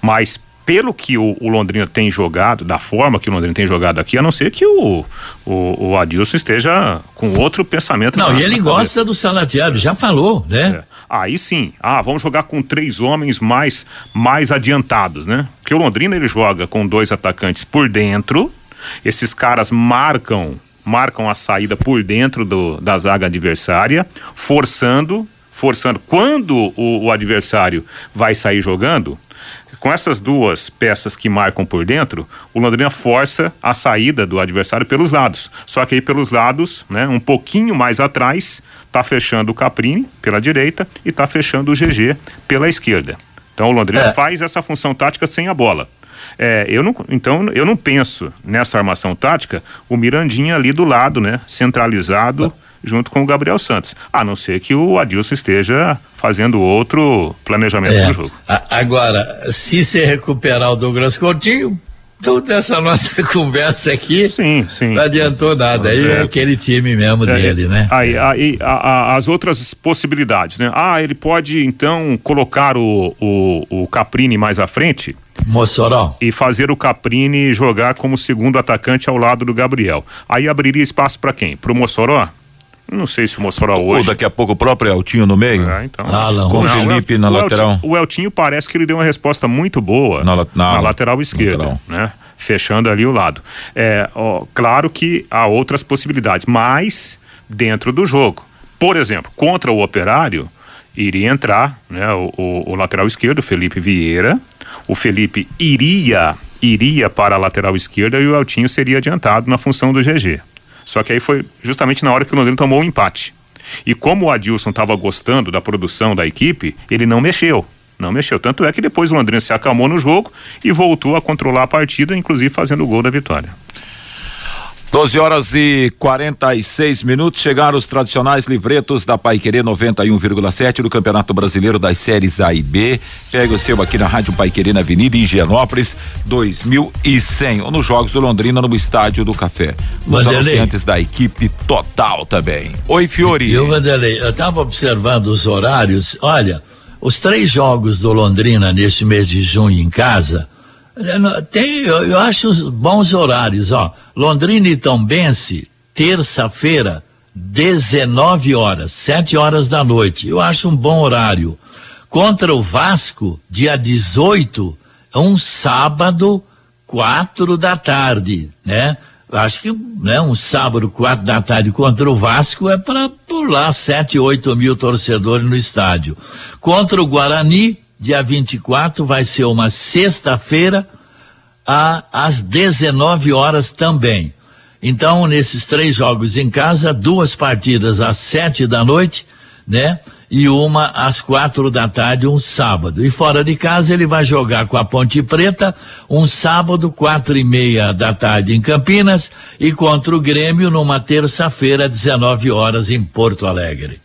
Mas pelo que o, o Londrina tem jogado, da forma que o Londrina tem jogado aqui, a não ser que o, o, o Adilson esteja com outro pensamento. Não, na- e ele gosta do Salatiel, já falou, né? É. Aí sim, ah, vamos jogar com três homens mais mais adiantados, né? Porque o Londrina ele joga com dois atacantes por dentro. Esses caras marcam marcam a saída por dentro do, da zaga adversária, forçando, forçando. Quando o, o adversário vai sair jogando, com essas duas peças que marcam por dentro, o Londrina força a saída do adversário pelos lados. Só que aí pelos lados, né, um pouquinho mais atrás, tá fechando o Caprini pela direita e tá fechando o GG pela esquerda. Então o Londrina É. faz essa função tática sem a bola. É, eu não, então eu não penso nessa armação tática o Mirandinha ali do lado, né, centralizado junto com o Gabriel Santos. A não ser que o Adilson esteja fazendo outro planejamento É. do jogo. Agora, se você recuperar o Douglas Coutinho, tudo essa nossa conversa aqui Sim, sim. não adiantou nada. Aí é É. aquele time mesmo É, dele, né? Aí, aí, a- a- as outras possibilidades, né? Ah, ele pode então colocar o, o, o Caprini mais à frente Mossoró. e fazer o Caprini jogar como segundo atacante ao lado do Gabriel. Aí abriria espaço para quem? Pro Mossoró? Não sei se o Mossoró Ou hoje. daqui a pouco o próprio Eltinho no meio? É, então. Alan, Com o Felipe na o lateral. Eltinho, o Eltinho parece que ele deu uma resposta muito boa Na la- na- lateral esquerda, lateral. né? Fechando ali o lado. É, ó, claro que há outras possibilidades, mas dentro do jogo. Por exemplo, contra o Operário, iria entrar né, o, o- o lateral esquerdo, o Felipe Vieira. O Felipe iria, iria para a lateral esquerda e o Eltinho seria adiantado na função do GG. Só que aí foi justamente na hora que o Londrina tomou o empate. E como o Adilson estava gostando da produção da equipe, ele não mexeu. Não mexeu. Tanto é que depois o Londrina se acalmou no jogo e voltou a controlar a partida, inclusive fazendo o gol da vitória. 12 horas e 46 minutos. Chegaram os tradicionais livretos da Pai Querer 91,7 do Campeonato Brasileiro das Séries A e B. Pega o seu aqui na Rádio Pai Querer na Avenida Higienópolis 2100. Ou nos Jogos do Londrina no Estádio do Café. Nos Vanderlei. anunciantes da equipe total também. Oi, Fiori. E o Vanderlei, eu estava observando os horários. Olha, os três jogos do Londrina neste mês de junho em casa, tem, eu, eu acho bons horários, ó. Londrina e Tombense, terça-feira, 19 horas, 7 horas da noite. Eu acho um bom horário. Contra o Vasco, dia 18, é um sábado, quatro da tarde, né? Acho que né, um sábado, quatro da tarde contra o Vasco é para pular sete, oito mil torcedores no estádio. Contra o Guarani, dia 24, vai ser uma sexta-feira, às 19 horas também. Então, nesses três jogos em casa, duas partidas às sete da noite, né? E uma às quatro da tarde, um sábado. E fora de casa, ele vai jogar com a Ponte Preta, um sábado, quatro e meia da tarde em Campinas, e contra o Grêmio numa terça-feira, 19 horas em Porto Alegre.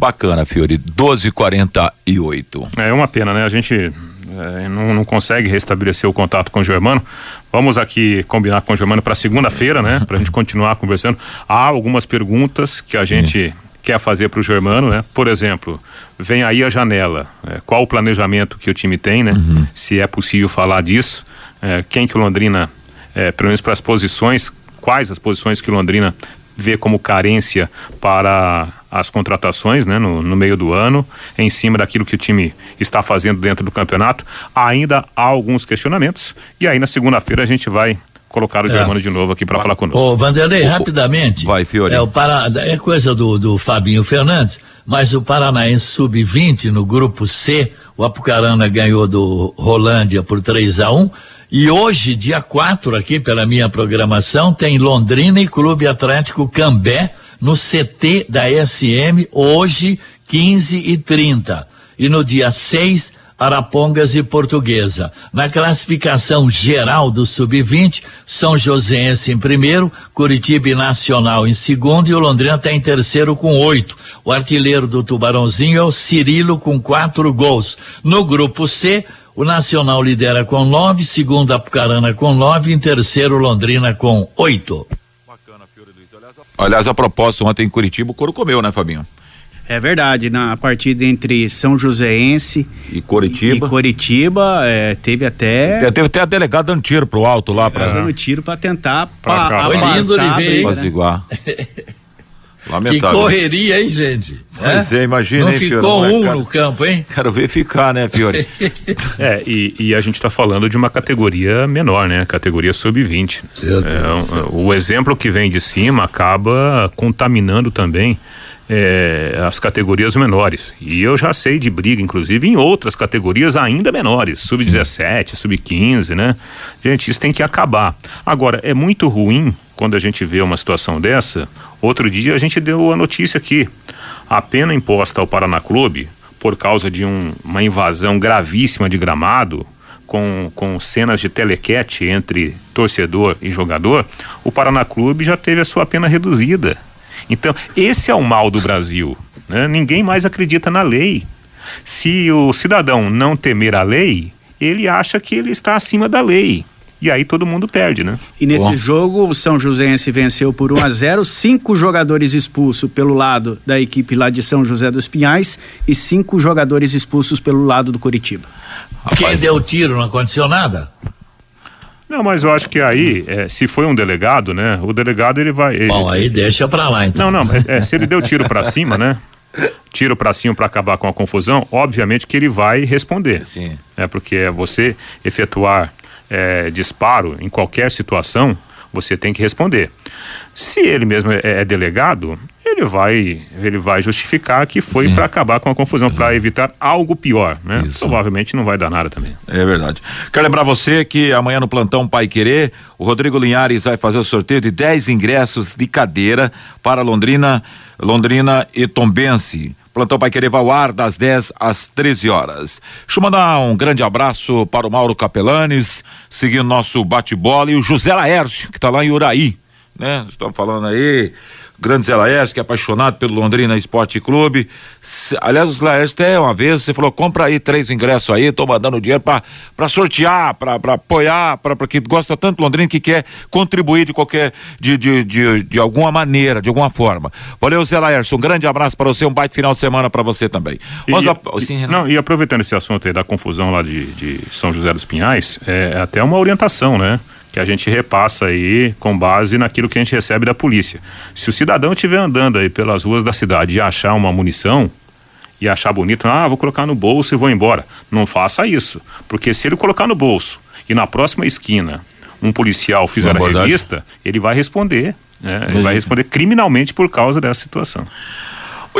Bacana, Fiori. 12h48. É uma pena, né? A gente é, não, não consegue restabelecer o contato com o Germano. Vamos aqui combinar com o Germano para segunda-feira, né? Para a gente continuar conversando. Há algumas perguntas que a gente quer fazer para o Germano, né? Por exemplo, vem aí a janela. É, qual o planejamento que o time tem, né? Se é possível falar disso. É, quem que o Londrina, é, pelo menos para as posições, quais as posições que o Londrina vê como carência para as contratações né, no, no, meio do ano, em cima daquilo que o time está fazendo dentro do campeonato. Ainda há alguns questionamentos. E aí na segunda-feira a gente vai colocar o é. Germano de novo aqui para falar conosco. Ô, Vanderlei, rapidamente. Vai, Fiore. É, o para... é coisa do, do Fabinho Fernandes, mas o Paranaense Sub-20 no grupo C, o Apucarana ganhou do Rolândia por 3 a 1 e hoje, dia 4, aqui pela minha programação, tem Londrina e Clube Atlético Cambé no CT da SM, hoje, 15 e 30. E no dia 6, Arapongas e Portuguesa. Na classificação geral do Sub-20, São Joséense em primeiro, Curitiba e Nacional em segundo e o Londrina está em terceiro com oito. O artilheiro do Tubarãozinho é o Cirilo com quatro gols. No grupo C, o Nacional lidera com nove, segundo Apucarana com nove, em terceiro Londrina com oito. Bacana, Fiore Luiz. Aliás, aliás, a propósito, ontem em Curitiba o couro comeu, né, Fabinho? É verdade, na partida entre São Joséense e Coritiba, e Coritiba é, teve até teve até a delegada dando tiro pro alto lá para é, dando tiro para tentar pra pa, Foi lindo ver, né? Lamentável. Que correria, hein, gente? Pois é, é imagina, Não hein, ficou Fiore? um quero, no campo, hein? Quero ver ficar, né, Fiore? é, e, e, a gente está falando de uma categoria menor, né? Categoria sub-20. É, o exemplo que vem de cima acaba contaminando também é, as categorias menores. E eu já sei de briga, inclusive, em outras categorias ainda menores, sub-17, sub-15, né? Gente, isso tem que acabar. Agora, é muito ruim quando a gente vê uma situação dessa. Outro dia a gente deu a notícia aqui. A pena imposta ao Paraná Clube por causa de um, uma invasão gravíssima de gramado, com, com cenas de telequete entre torcedor e jogador, o Paraná Clube já teve a sua pena reduzida. Então, esse é o mal do Brasil. Né? Ninguém mais acredita na lei. Se o cidadão não temer a lei, ele acha que ele está acima da lei. E aí todo mundo perde, né? E nesse Bom. jogo, o São Joséense venceu por 1 a 0 cinco jogadores expulsos pelo lado da equipe lá de São José dos Pinhais e cinco jogadores expulsos pelo lado do Curitiba. Quem deu tiro não aconteceu nada? Não, mas eu acho que aí, é, se foi um delegado, né? O delegado ele vai. Ele... Bom, aí deixa pra lá então. Não, não, é, é, se ele deu tiro pra cima, né? Tiro pra cima para acabar com a confusão, obviamente que ele vai responder. Sim. É porque é você efetuar é, disparo em qualquer situação, você tem que responder. Se ele mesmo é, é delegado, ele vai ele vai justificar que foi para acabar com a confusão, para evitar algo pior, né? Isso. Provavelmente não vai dar nada também. É verdade. Quero lembrar você que amanhã no plantão Pai Querer, o Rodrigo Linhares vai fazer o sorteio de 10 ingressos de cadeira para Londrina, Londrina e Tombense. Plantão Pai Querer vai ao ar das 10 às 13 horas. Deixa eu mandar um grande abraço para o Mauro Capelanes, seguindo nosso bate-bola, e o José Laércio, que está lá em Uraí, né? Estamos falando aí grande Zé Laércio, que é apaixonado pelo Londrina Esporte Clube. Se, aliás, o Laércio até uma vez, você falou, compra aí três ingressos aí, tô mandando dinheiro para sortear, para apoiar, para que gosta tanto do Londrina que quer contribuir de qualquer, de, de, de, de alguma maneira, de alguma forma. Valeu, Zé Laércio, um grande abraço para você, um baita final de semana para você também. E, sim, não, e aproveitando esse assunto aí da confusão lá de, de São José dos Pinhais, é, é até uma orientação, né? Que a gente repassa aí com base naquilo que a gente recebe da polícia. Se o cidadão estiver andando aí pelas ruas da cidade e achar uma munição e achar bonito, ah, vou colocar no bolso e vou embora. Não faça isso, porque se ele colocar no bolso e na próxima esquina um policial fizer a revista, ele vai responder, né? Ele vai responder criminalmente por causa dessa situação.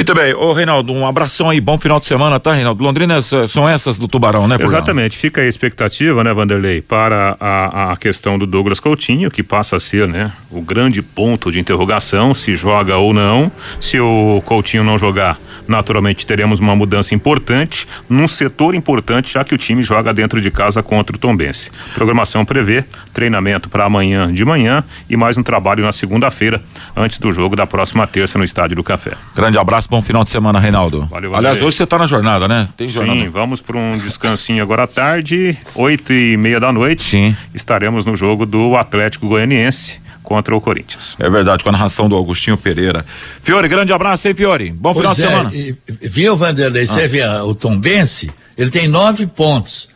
Muito bem, ô Reinaldo, um abração aí, bom final de semana, tá, Reinaldo? Londrina são essas do Tubarão, né, Fernando? Exatamente, fica a expectativa, né, Vanderlei, para a, a questão do Douglas Coutinho, que passa a ser, né, o grande ponto de interrogação, se joga ou não, se o Coutinho não jogar, naturalmente teremos uma mudança importante, num setor importante, já que o time joga dentro de casa contra o Tombense. Programação prevê treinamento para amanhã de manhã e mais um trabalho na segunda-feira, antes do jogo da próxima terça no Estádio do Café. Grande abraço bom final de semana, Reinaldo. Valeu, valeu. Aliás, hoje você está na jornada, né? Tem jornada. Sim, vamos para um descansinho agora à tarde, oito e meia da noite. Sim. Estaremos no jogo do Atlético Goianiense contra o Corinthians. É verdade, com a narração do Augustinho Pereira. Fiore, grande abraço, hein, Fiore? Bom pois final é, de semana. E, viu, Vanderlei, ah. você vê o Tom Bense, ele tem nove pontos.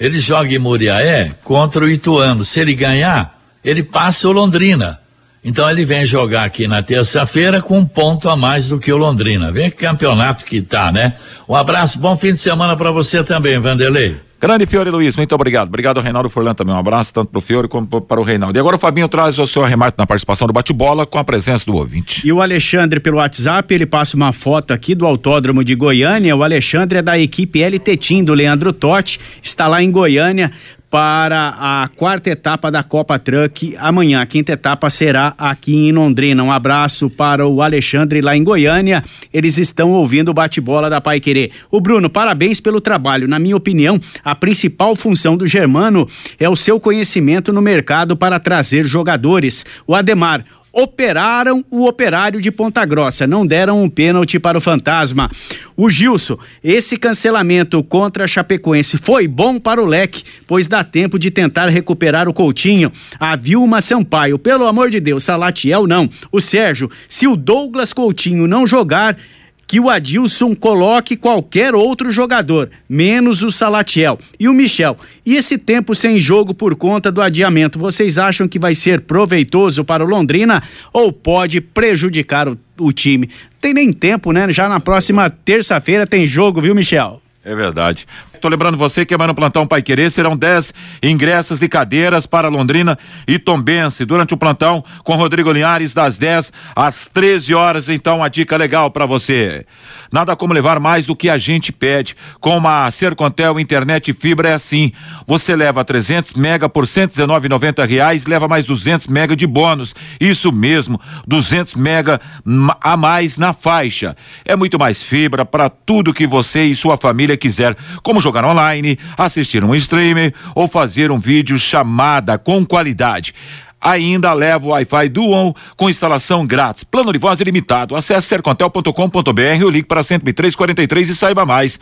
Ele joga em Muriaé contra o Ituano. Se ele ganhar, ele passa o Londrina. Então ele vem jogar aqui na terça-feira com um ponto a mais do que o Londrina. Vem que campeonato que tá, né? Um abraço, bom fim de semana para você também, Vanderlei. Grande Fiore Luiz, muito obrigado. Obrigado ao Reinaldo Forlan também. Um abraço tanto para o Fiore como para o Reinaldo. E agora o Fabinho traz o seu arremate na participação do bate-bola com a presença do ouvinte. E o Alexandre pelo WhatsApp, ele passa uma foto aqui do Autódromo de Goiânia. O Alexandre é da equipe LT Team do Leandro Totti, está lá em Goiânia para a quarta etapa da Copa Truck amanhã. A quinta etapa será aqui em Londrina. Um abraço para o Alexandre lá em Goiânia. Eles estão ouvindo o bate-bola da Pai Querer. O Bruno, parabéns pelo trabalho. Na minha opinião, a principal função do Germano é o seu conhecimento no mercado para trazer jogadores. O Ademar, operaram o operário de Ponta Grossa, não deram um pênalti para o Fantasma. O Gilson, esse cancelamento contra a Chapecoense foi bom para o leque, pois dá tempo de tentar recuperar o Coutinho. A Vilma Sampaio, pelo amor de Deus, Salatiel não. O Sérgio, se o Douglas Coutinho não jogar, que o Adilson coloque qualquer outro jogador, menos o Salatiel e o Michel. E esse tempo sem jogo por conta do adiamento, vocês acham que vai ser proveitoso para o Londrina ou pode prejudicar o, o time? Tem nem tempo, né? Já na próxima terça-feira tem jogo, viu, Michel? É verdade. Tô lembrando você que amanhã no plantão Pai Querer serão 10 ingressos de cadeiras para Londrina e Tombense durante o plantão com Rodrigo Linhares das 10 às 13 horas. Então, a dica legal para você. Nada como levar mais do que a gente pede. Com uma Sercontel internet fibra é assim. Você leva 300 mega por 119,90 reais, leva mais 200 mega de bônus. Isso mesmo, 200 mega a mais na faixa. É muito mais fibra para tudo que você e sua família quiser, como jogar online, assistir um streamer ou fazer um vídeo chamada com qualidade ainda leva o Wi-Fi Dual com instalação grátis. Plano de voz ilimitado. Acesse sercontel.com.br ou ligue para 10343 e saiba mais.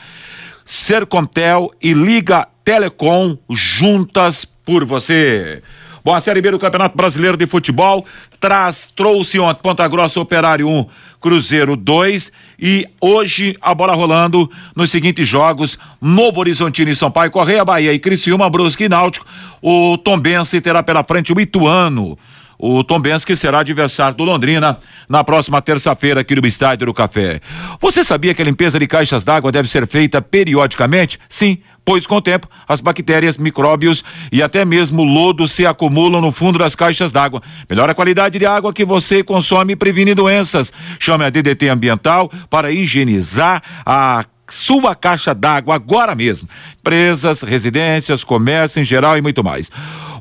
Sercontel e Liga Telecom juntas por você. Bom, a Série B do Campeonato Brasileiro de Futebol traz, trouxe ontem Ponta Grossa Operário 1, Cruzeiro 2 e hoje a bola rolando nos seguintes jogos: Novo Horizontino e Sampaio Correia, Bahia e Criciúma, Brusque e Náutico. O Tombense terá pela frente o Ituano o Tom Benz, que será adversário do Londrina na próxima terça-feira aqui no Estádio do Café. Você sabia que a limpeza de caixas d'água deve ser feita periodicamente? Sim, pois com o tempo as bactérias, micróbios e até mesmo lodo se acumulam no fundo das caixas d'água. Melhora a qualidade de água que você consome e previne doenças. Chame a DDT Ambiental para higienizar a sua caixa d'água agora mesmo. Empresas, residências, comércio em geral e muito mais.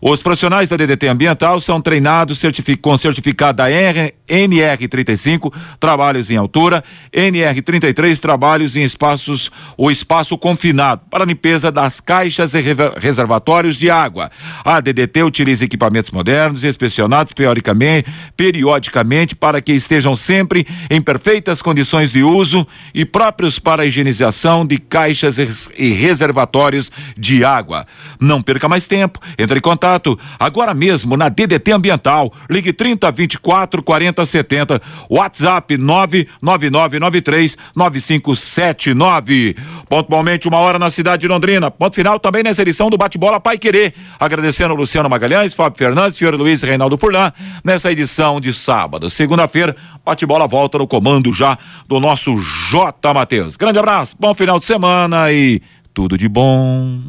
Os profissionais da DDT Ambiental são treinados certific com certificado da NR35, trabalhos em altura, NR33, trabalhos em espaços ou espaço confinado, para limpeza das caixas e reservatórios de água. A DDT utiliza equipamentos modernos, inspecionados periodicamente, periodicamente para que estejam sempre em perfeitas condições de uso e próprios para a higienização de caixas e reservatórios de água. Não perca mais tempo, entre em contato contato agora mesmo na DDT Ambiental. Ligue 30 24 40 70. WhatsApp 99993 9579. Pontualmente uma hora na cidade de Londrina. Ponto final também nessa edição do Bate-Bola Pai Querer. Agradecendo Luciano Magalhães, Fábio Fernandes, Fiore Luiz e Reinaldo Furlan nessa edição de sábado. Segunda-feira, Bate-Bola volta no comando já do nosso J. Matheus. Grande abraço, bom final de semana e tudo de bom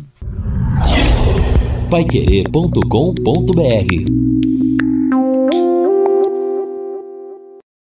paiquerê.com.br